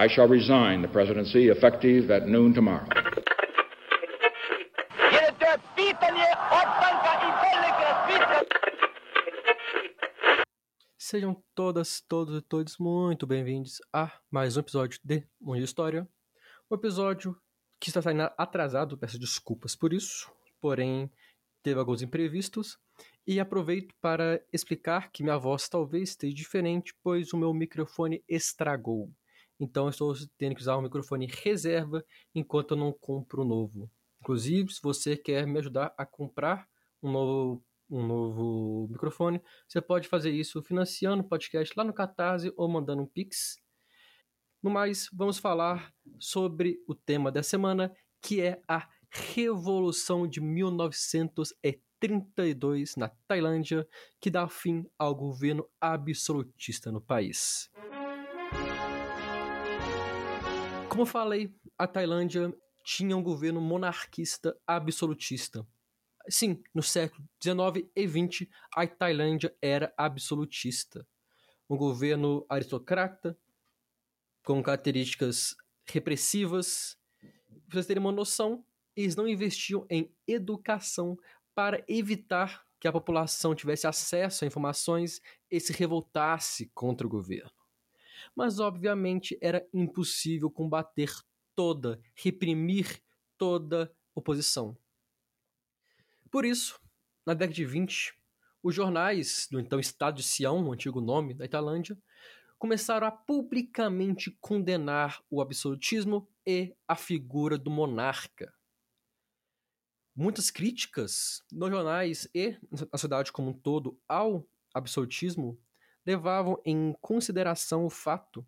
I shall resign the presidency effective at noon tomorrow. Sejam todas, todos e todos muito bem-vindos a mais um episódio de Mundo História. Um episódio que está saindo atrasado, peço desculpas por isso, porém teve alguns imprevistos. E aproveito para explicar que minha voz talvez esteja diferente, pois o meu microfone estragou. Então estou tendo que usar um microfone reserva enquanto eu não compro novo. Inclusive, se você quer me ajudar a comprar um novo, um novo microfone, você pode fazer isso financiando o podcast lá no Catarse ou mandando um Pix. No mais, vamos falar sobre o tema da semana, que é a Revolução de 1932 na Tailândia, que dá fim ao governo absolutista no país. Como falei, a Tailândia tinha um governo monarquista absolutista. Sim, no século XIX e XX, a Tailândia era absolutista. Um governo aristocrata, com características repressivas. Para vocês terem uma noção, eles não investiam em educação para evitar que a população tivesse acesso a informações e se revoltasse contra o governo. Mas, obviamente, era impossível combater toda, reprimir toda oposição. Por isso, na década de 20, os jornais do então Estado de Sião, o antigo nome da Italândia, começaram a publicamente condenar o absolutismo e a figura do monarca muitas críticas nos jornais e na sociedade como um todo ao absolutismo levavam em consideração o fato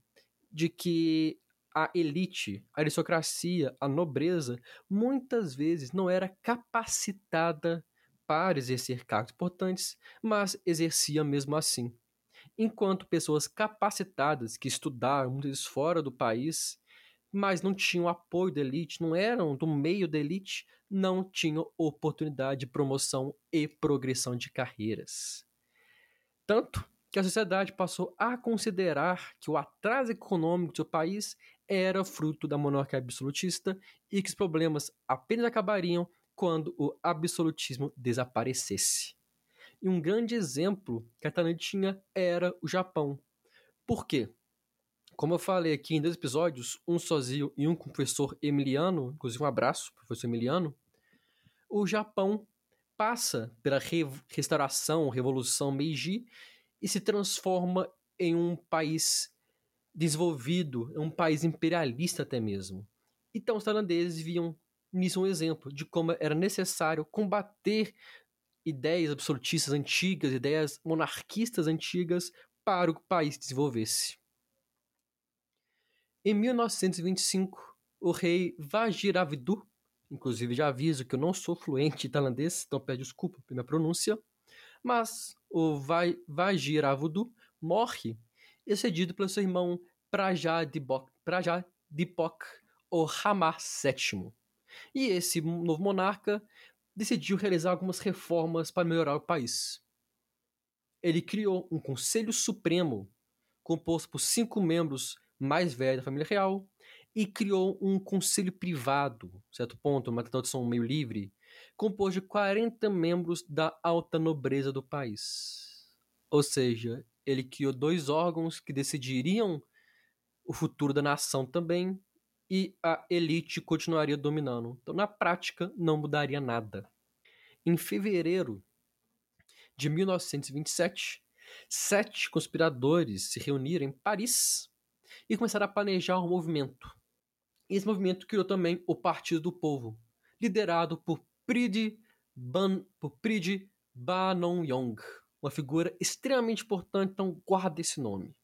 de que a elite, a aristocracia, a nobreza, muitas vezes não era capacitada para exercer cargos importantes, mas exercia mesmo assim. Enquanto pessoas capacitadas que estudaram muitas vezes fora do país mas não tinham apoio da elite, não eram do meio da elite, não tinham oportunidade de promoção e progressão de carreiras. Tanto que a sociedade passou a considerar que o atraso econômico do seu país era fruto da monarquia absolutista e que os problemas apenas acabariam quando o absolutismo desaparecesse. E um grande exemplo que a Tailândia tinha era o Japão. Por quê? Como eu falei aqui em dois episódios, um sozinho e um com o professor Emiliano, inclusive um abraço, professor Emiliano, o Japão passa pela re restauração, revolução Meiji e se transforma em um país desenvolvido, um país imperialista até mesmo. Então os tailandeses viam nisso um exemplo de como era necessário combater ideias absolutistas antigas, ideias monarquistas antigas para o país desenvolvesse. Em 1925, o rei Vajiravidu, inclusive já aviso que eu não sou fluente em tailandês, então peço desculpa pela minha pronúncia, mas o Vajiravudu morre excedido pelo seu irmão Prajadipok, ou Rama VII. E esse novo monarca decidiu realizar algumas reformas para melhorar o país. Ele criou um Conselho Supremo composto por cinco membros mais velho da família real e criou um conselho privado, certo ponto, uma tradução meio livre, composto de 40 membros da alta nobreza do país. Ou seja, ele criou dois órgãos que decidiriam o futuro da nação também e a elite continuaria dominando. Então, na prática, não mudaria nada. Em fevereiro de 1927, sete conspiradores se reuniram em Paris e começaram a planejar um movimento. Esse movimento criou também o Partido do Povo, liderado por Pridi, Ban, por Pridi Banongyong, uma figura extremamente importante, então guarda esse nome.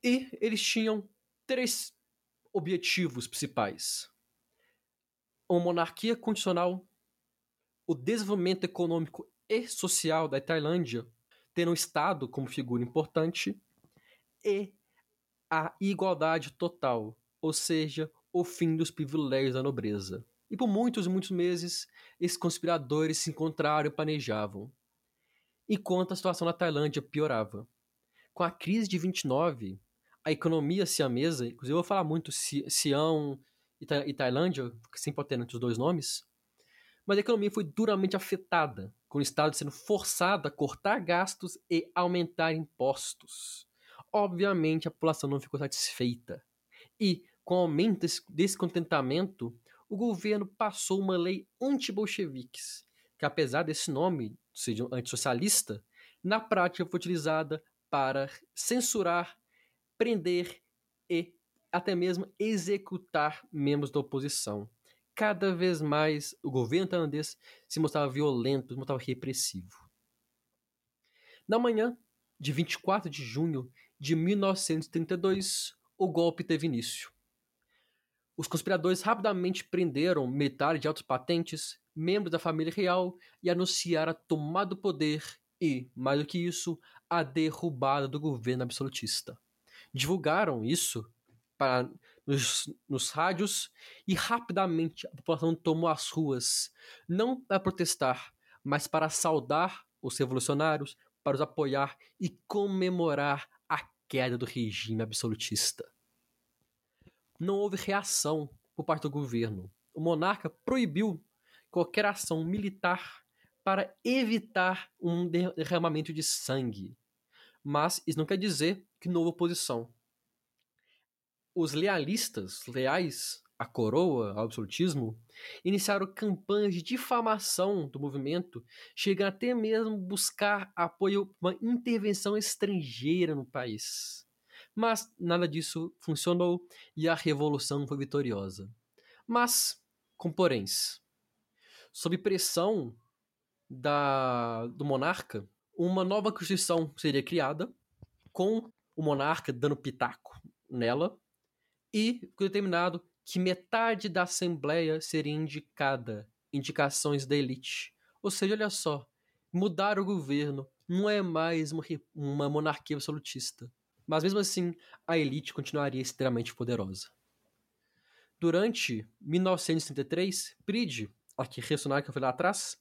E eles tinham três objetivos principais: uma monarquia condicional, o desenvolvimento econômico e social da Tailândia, tendo o Estado como figura importante, e a igualdade total, ou seja, o fim dos privilégios da nobreza. E por muitos muitos meses, esses conspiradores se encontraram e planejavam. Enquanto a situação na Tailândia piorava. Com a crise de 29, a economia siamesa, inclusive eu vou falar muito Sião e, e Tailândia, sempre entre os dois nomes, mas a economia foi duramente afetada, com o Estado sendo forçado a cortar gastos e aumentar impostos. Obviamente, a população não ficou satisfeita. E, com o aumento desse descontentamento, o governo passou uma lei anti-bolcheviques, que apesar desse nome ser antissocialista, na prática foi utilizada para censurar, prender e até mesmo executar membros da oposição. Cada vez mais o governo tailandês se mostrava violento, se mostrava repressivo. Na manhã de 24 de junho de 1932, o golpe teve início. Os conspiradores rapidamente prenderam militares de altas patentes, membros da família real e anunciaram a tomada do poder e, mais do que isso, a derrubada do governo absolutista. Divulgaram isso para, nos, nos rádios e rapidamente a população tomou as ruas, não para protestar, mas para saudar os revolucionários, para os apoiar e comemorar a queda do regime absolutista. Não houve reação por parte do governo. O monarca proibiu qualquer ação militar para evitar um derramamento de sangue. Mas isso não quer dizer que não houve oposição os lealistas, leais à coroa, ao absolutismo, iniciaram campanhas de difamação do movimento, chegando até mesmo buscar apoio uma intervenção estrangeira no país. Mas nada disso funcionou e a revolução foi vitoriosa. Mas, com poréns, sob pressão da, do monarca, uma nova constituição seria criada, com o monarca dando pitaco nela, e foi determinado que metade da Assembleia seria indicada, indicações da elite. Ou seja, olha só, mudar o governo não é mais uma, uma monarquia absolutista. Mas mesmo assim, a elite continuaria extremamente poderosa. Durante 1933, Pride, a que ressonar que eu falei lá atrás,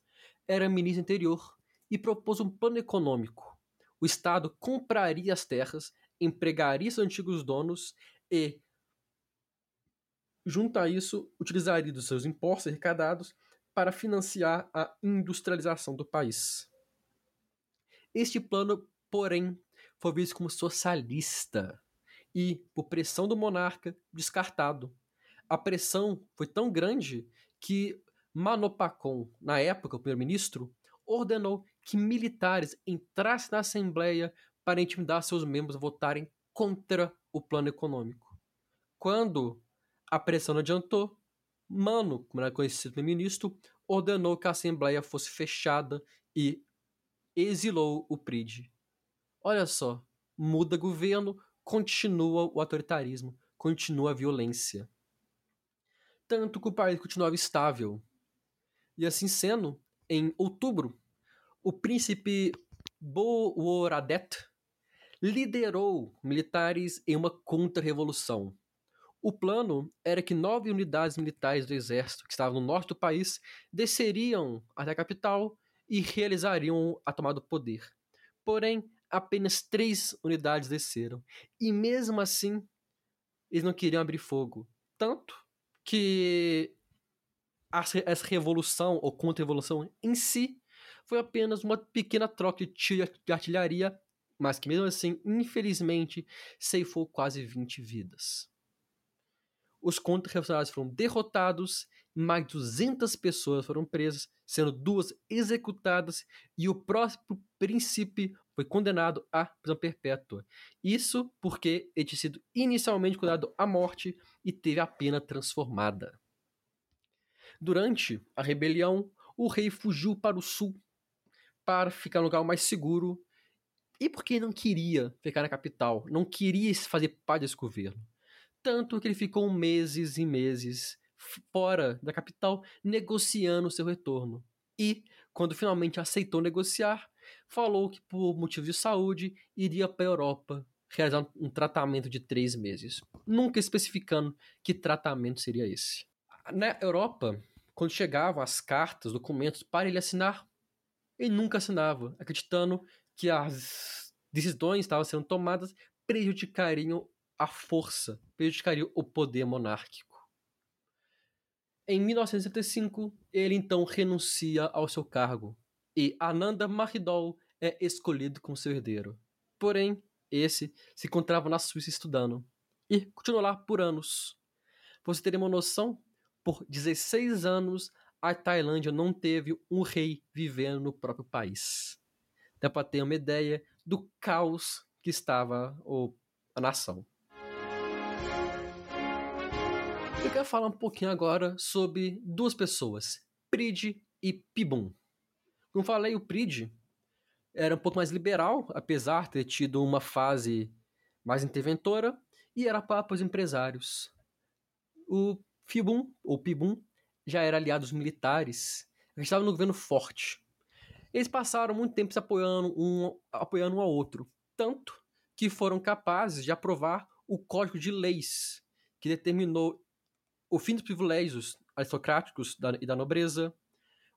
era ministro interior e propôs um plano econômico. O Estado compraria as terras, empregaria seus antigos donos e Junto a isso, utilizaria dos seus impostos arrecadados para financiar a industrialização do país. Este plano, porém, foi visto como socialista e, por pressão do monarca, descartado. A pressão foi tão grande que Manopacon, na época o primeiro-ministro, ordenou que militares entrassem na Assembleia para intimidar seus membros a votarem contra o plano econômico. Quando a pressão não adiantou. Mano, como era conhecido pelo ministro, ordenou que a Assembleia fosse fechada e exilou o PRID. Olha só, muda governo, continua o autoritarismo, continua a violência. Tanto que o país continuava estável. E assim sendo, em outubro, o príncipe Boworadet liderou militares em uma contra-revolução. O plano era que nove unidades militares do exército que estavam no norte do país desceriam até a capital e realizariam a tomada do poder. Porém, apenas três unidades desceram. E mesmo assim, eles não queriam abrir fogo. Tanto que essa revolução ou contra-revolução em si foi apenas uma pequena troca de artilharia, mas que mesmo assim, infelizmente, ceifou quase 20 vidas os contra-revolucionários foram derrotados, mais de 200 pessoas foram presas, sendo duas executadas e o próprio príncipe foi condenado à prisão perpétua. Isso porque ele tinha sido inicialmente condenado à morte e teve a pena transformada. Durante a rebelião, o rei fugiu para o sul para ficar no lugar mais seguro e porque não queria ficar na capital, não queria fazer parte desse governo. Tanto que ele ficou meses e meses fora da capital negociando seu retorno. E, quando finalmente aceitou negociar, falou que por motivo de saúde iria para a Europa realizar um tratamento de três meses, nunca especificando que tratamento seria esse. Na Europa, quando chegavam as cartas, documentos para ele assinar, ele nunca assinava, acreditando que as decisões estavam sendo tomadas prejudicariam a força prejudicaria o poder monárquico. Em 1975, ele então renuncia ao seu cargo e Ananda Mahidol é escolhido como seu herdeiro. Porém, esse se encontrava na Suíça estudando e continuou lá por anos. Você ter uma noção, por 16 anos a Tailândia não teve um rei vivendo no próprio país. Dá para ter uma ideia do caos que estava a nação. Quero falar um pouquinho agora sobre duas pessoas, Pride e Pibum. Como falei, o Pride era um pouco mais liberal, apesar de ter tido uma fase mais interventora, e era para os empresários. O Fibum, ou Pibum, já era aliado dos militares, estava no governo forte. Eles passaram muito tempo se apoiando um, apoiando um ao outro, tanto que foram capazes de aprovar o Código de Leis, que determinou o fim dos privilégios aristocráticos e da nobreza,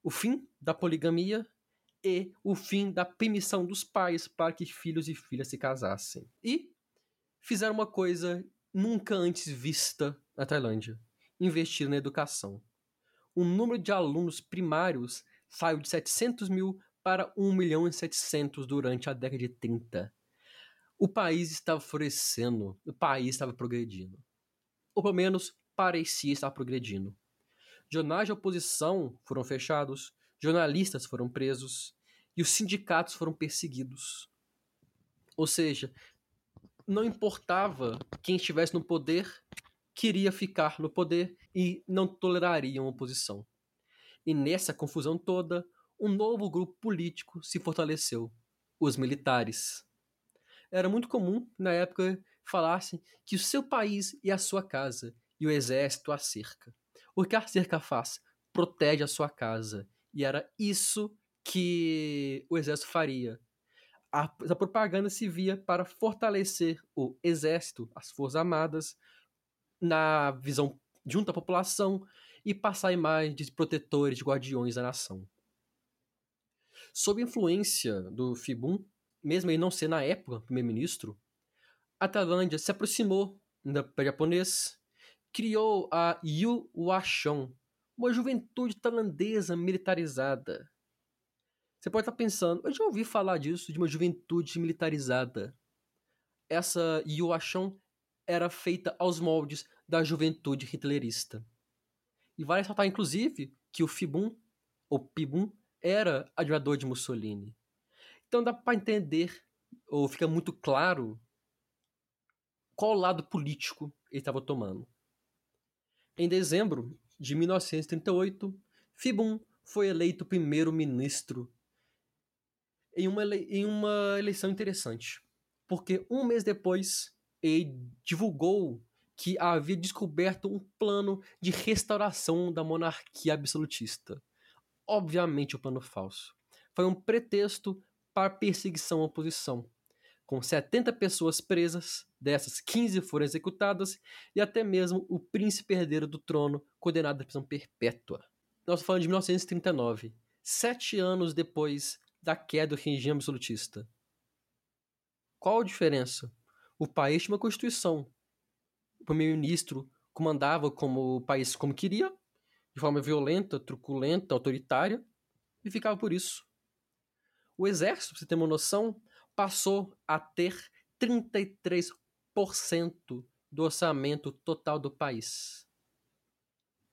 o fim da poligamia e o fim da permissão dos pais para que filhos e filhas se casassem. E fizeram uma coisa nunca antes vista na Tailândia: investir na educação. O número de alunos primários saiu de 700 mil para 1 milhão e 700 durante a década de 30. O país estava florescendo, o país estava progredindo. Ou pelo menos parecia estar progredindo. Jornais de oposição foram fechados, jornalistas foram presos e os sindicatos foram perseguidos. Ou seja, não importava quem estivesse no poder, queria ficar no poder e não tolerariam oposição. E nessa confusão toda, um novo grupo político se fortaleceu: os militares. Era muito comum, na época, falassem que o seu país e a sua casa e o exército a cerca. O que a cerca faz? Protege a sua casa. E era isso que o exército faria. A, a propaganda se via para fortalecer o exército, as forças armadas, na visão junto à população e passar a imagem de protetores, de guardiões da nação. Sob influência do Fibun, mesmo ele não ser na época primeiro-ministro, a Tailândia se aproximou do japonês criou a Yu Washon, uma juventude tailandesa militarizada. Você pode estar pensando, eu já ouvi falar disso, de uma juventude militarizada. Essa Yu Washon era feita aos moldes da juventude hitlerista. E vale ressaltar, inclusive, que o Fibun, ou Pibun, era admirador de Mussolini. Então dá para entender, ou fica muito claro, qual lado político ele estava tomando. Em dezembro de 1938, Fibun foi eleito primeiro-ministro em uma, em uma eleição interessante, porque um mês depois ele divulgou que havia descoberto um plano de restauração da monarquia absolutista. Obviamente, o um plano falso. Foi um pretexto para perseguição à oposição, com 70 pessoas presas, dessas 15 foram executadas, e até mesmo o príncipe herdeiro do trono condenado à prisão perpétua. Nós falando de 1939, sete anos depois da queda do regime absolutista. Qual a diferença? O país tinha uma constituição. O primeiro-ministro comandava como o país como queria, de forma violenta, truculenta, autoritária, e ficava por isso. O exército, pra você ter uma noção, passou a ter 33% do orçamento total do país.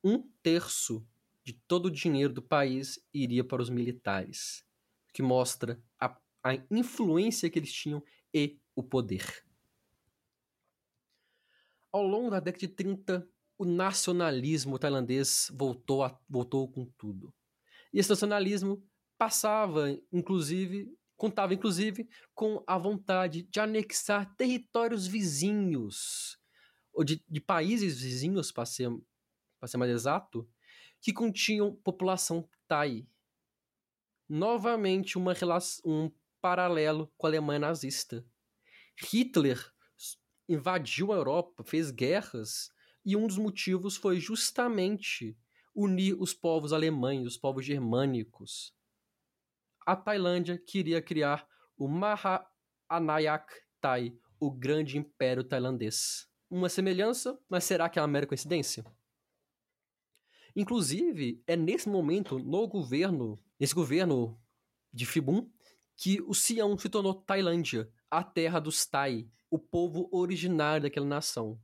Um terço de todo o dinheiro do país iria para os militares, que mostra a, a influência que eles tinham e o poder. Ao longo da década de 30, o nacionalismo tailandês voltou, a, voltou com tudo. E esse nacionalismo passava, inclusive, contava inclusive com a vontade de anexar territórios vizinhos, ou de, de países vizinhos, para ser, ser mais exato, que continham população Thai. Novamente, uma relação, um paralelo com a Alemanha nazista. Hitler invadiu a Europa, fez guerras, e um dos motivos foi justamente unir os povos alemães, os povos germânicos a Tailândia queria criar o Mahanayak Thai, o grande império tailandês. Uma semelhança, mas será que é uma mera coincidência? Inclusive, é nesse momento, no governo, nesse governo de Fibun, que o Sião se tornou Tailândia, a terra dos Tai, o povo originário daquela nação.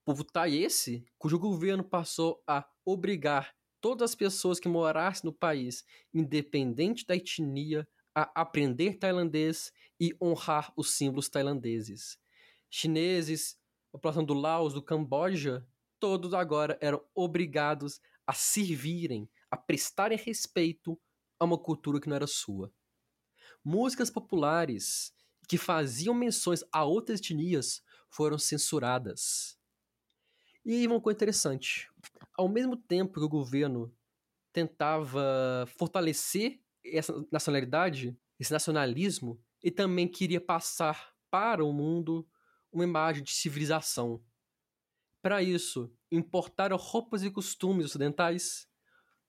O povo Tai esse, cujo governo passou a obrigar todas as pessoas que morassem no país, independente da etnia, a aprender tailandês e honrar os símbolos tailandeses. Chineses, a população do Laos, do Camboja, todos agora eram obrigados a servirem, a prestarem respeito a uma cultura que não era sua. Músicas populares que faziam menções a outras etnias foram censuradas. E uma coisa interessante: ao mesmo tempo que o governo tentava fortalecer essa nacionalidade, esse nacionalismo, e também queria passar para o mundo uma imagem de civilização. Para isso, importaram roupas e costumes ocidentais,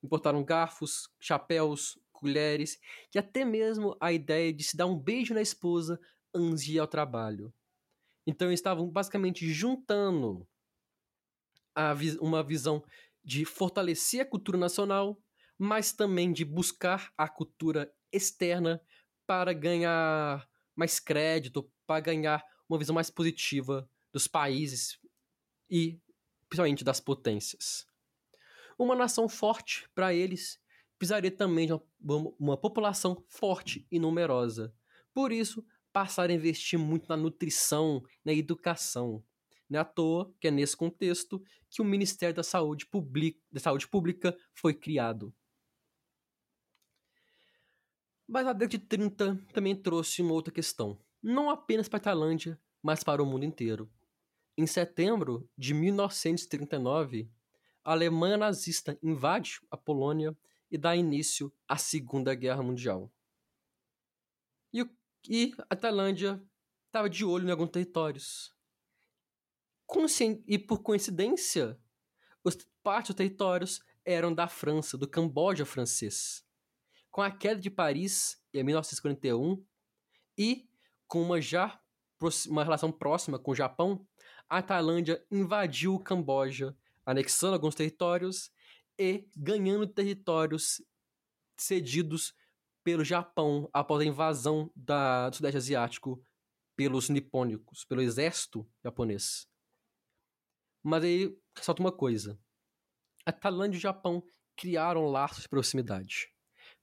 importaram garfos, chapéus, colheres e até mesmo a ideia de se dar um beijo na esposa antes de ir ao trabalho. Então estavam basicamente juntando vi uma visão de fortalecer a cultura nacional, mas também de buscar a cultura externa para ganhar mais crédito, para ganhar uma visão mais positiva dos países e principalmente das potências. Uma nação forte para eles precisaria também de uma, uma, população forte e numerosa. Por isso, passaram a investir muito na nutrição, na educação. Não é à toa que é nesse contexto que o Ministério da Saúde, da Saúde Pública foi criado. Mas a década de 30 também trouxe uma outra questão, não apenas para a Tailândia, mas para o mundo inteiro. Em setembro de 1939, a Alemanha nazista invade a Polônia e dá início à Segunda Guerra Mundial. E, e a Tailândia estava de olho em alguns territórios. E por coincidência, os, parte dos territórios eram da França, do Camboja francês. Com a queda de Paris em 1941 e com uma já uma relação próxima com o Japão, a Tailândia invadiu o Camboja, anexando alguns territórios e ganhando territórios cedidos pelo Japão após a invasão da, do Sudeste Asiático pelos nipônicos, pelo exército japonês. Mas aí ressalta uma coisa: a Tailândia e o Japão criaram laços de proximidade,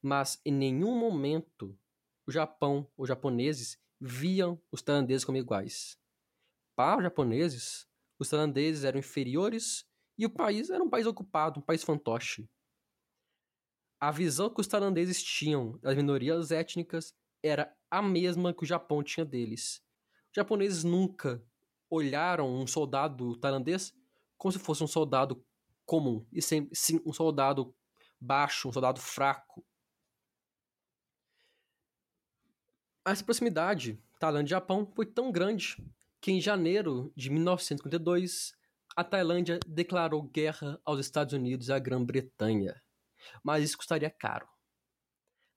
mas em nenhum momento o Japão, os japoneses, viam os tailandeses como iguais. Para os japoneses, os tailandeses eram inferiores e o país era um país ocupado, um país fantoche. A visão que os tailandeses tinham das minorias étnicas era a mesma que o Japão tinha deles. Os japoneses nunca olharam um soldado tailandês como se fosse um soldado comum, e sim um soldado baixo, um soldado fraco. Essa proximidade Tailândia e Japão foi tão grande que em janeiro de 1952 a Tailândia declarou guerra aos Estados Unidos e à Grã-Bretanha. Mas isso custaria caro.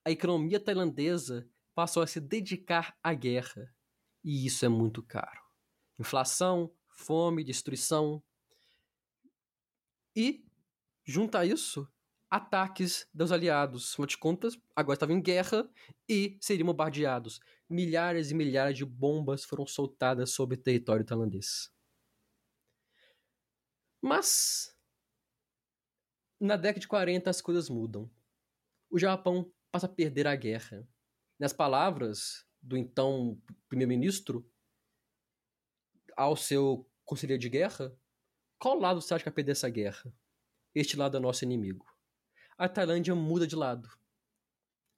A economia tailandesa passou a se dedicar à guerra, e isso é muito caro. Inflação, fome, destruição. E, junto a isso, ataques dos aliados. Afinal de contas, agora estavam em guerra e seriam bombardeados. Milhares e milhares de bombas foram soltadas sobre o território tailandês. Mas na década de 40 as coisas mudam. O Japão passa a perder a guerra. Nas palavras do então primeiro-ministro ao seu conselheiro de guerra, qual lado você acha que vai perder essa guerra? Este lado é nosso inimigo. A Tailândia muda de lado.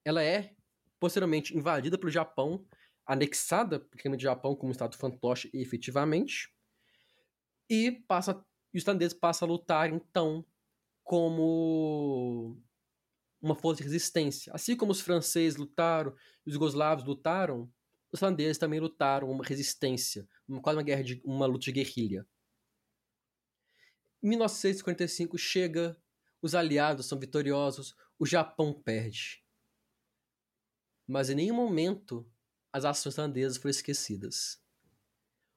Ela é posteriormente invadida pelo Japão, anexada pelo Japão como um estado fantoche efetivamente, e passa os tailandeses passam a lutar, então, como uma força de resistência. Assim como os franceses lutaram, os jugoslavos lutaram, os tailandeses também lutaram uma resistência, quase uma guerra de uma luta de guerrilha. Em 1945 chega, os aliados são vitoriosos, o Japão perde. Mas em nenhum momento as ações tailandesas foram esquecidas.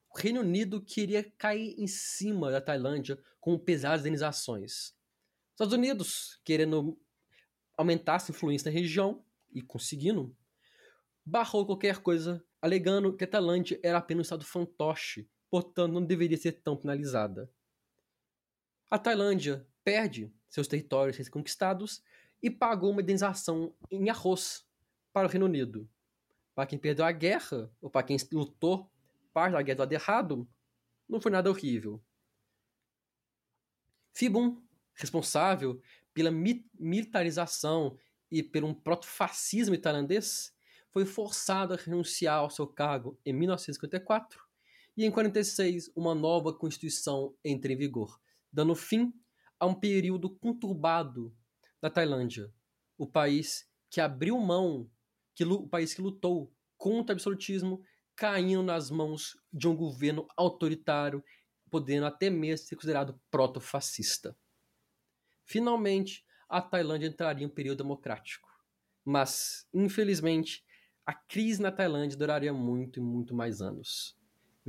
o Reino Unido queria cair em cima da Tailândia com pesadas indenizações. Os Estados Unidos, querendo aumentar sua influência na região e conseguindo, barrou qualquer coisa, alegando que a Tailândia era apenas um estado fantoche, portanto não deveria ser tão penalizada. A Tailândia perde seus territórios conquistados e pagou uma indenização em arroz para o Reino Unido. Para quem perdeu a guerra, ou para quem lutou parte da guerra do lado errado, não foi nada horrível. Fibum, responsável pela mi militarização e pelo um proto-fascismo tailandês, foi forçado a renunciar ao seu cargo em 1954 e em 1946 uma nova constituição entra em vigor, dando fim a um período conturbado da Tailândia, o país que abriu mão, que, o país que lutou contra o absolutismo, caindo nas mãos de um governo autoritário, podendo até mesmo ser considerado proto-fascista. Finalmente, a Tailândia entraria em um período democrático. Mas, infelizmente, a crise na Tailândia duraria muito e muito mais anos.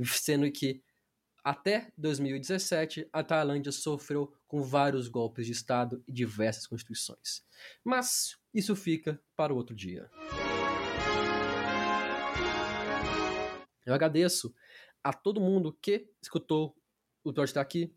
Sendo que, até 2017, a Tailândia sofreu com vários golpes de Estado e diversas constituições. Mas isso fica para outro dia. Eu agradeço a todo mundo que escutou o episódio estar aqui.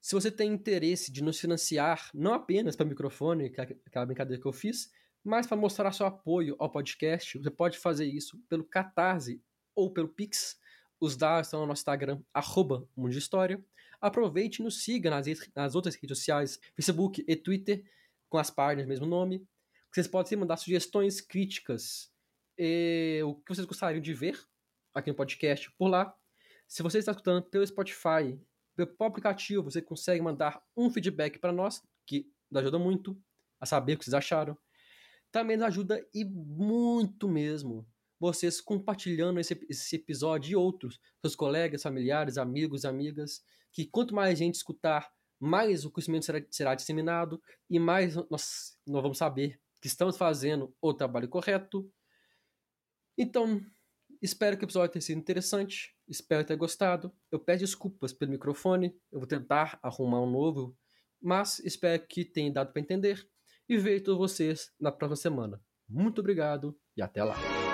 Se você tem interesse de nos financiar, não apenas para o microfone, que é aquela brincadeira que eu fiz, mas para mostrar seu apoio ao podcast, você pode fazer isso pelo Catarse ou pelo Pix. Os dados estão no nosso Instagram, arroba Mundo de História. Aproveite e nos siga nas, nas outras redes sociais, Facebook e Twitter, com as páginas do mesmo nome. Vocês podem mandar sugestões, críticas, e o que vocês gostariam de ver aqui no podcast por lá. Se você está escutando pelo Spotify, pelo aplicativo, você consegue mandar um feedback para nós, que ajuda muito a saber o que vocês acharam. Também nos ajuda e muito mesmo vocês compartilhando esse, esse episódio e outros, seus colegas, familiares, amigos, amigas, que quanto mais gente escutar, mais o conhecimento será, será disseminado e mais nós, nós vamos saber que estamos fazendo o trabalho correto. Então, Espero que o episódio tenha sido interessante. Espero ter gostado. Eu peço desculpas pelo microfone. Eu vou tentar arrumar um novo. Mas espero que tenha dado para entender. E vejo vocês na próxima semana. Muito obrigado e até lá.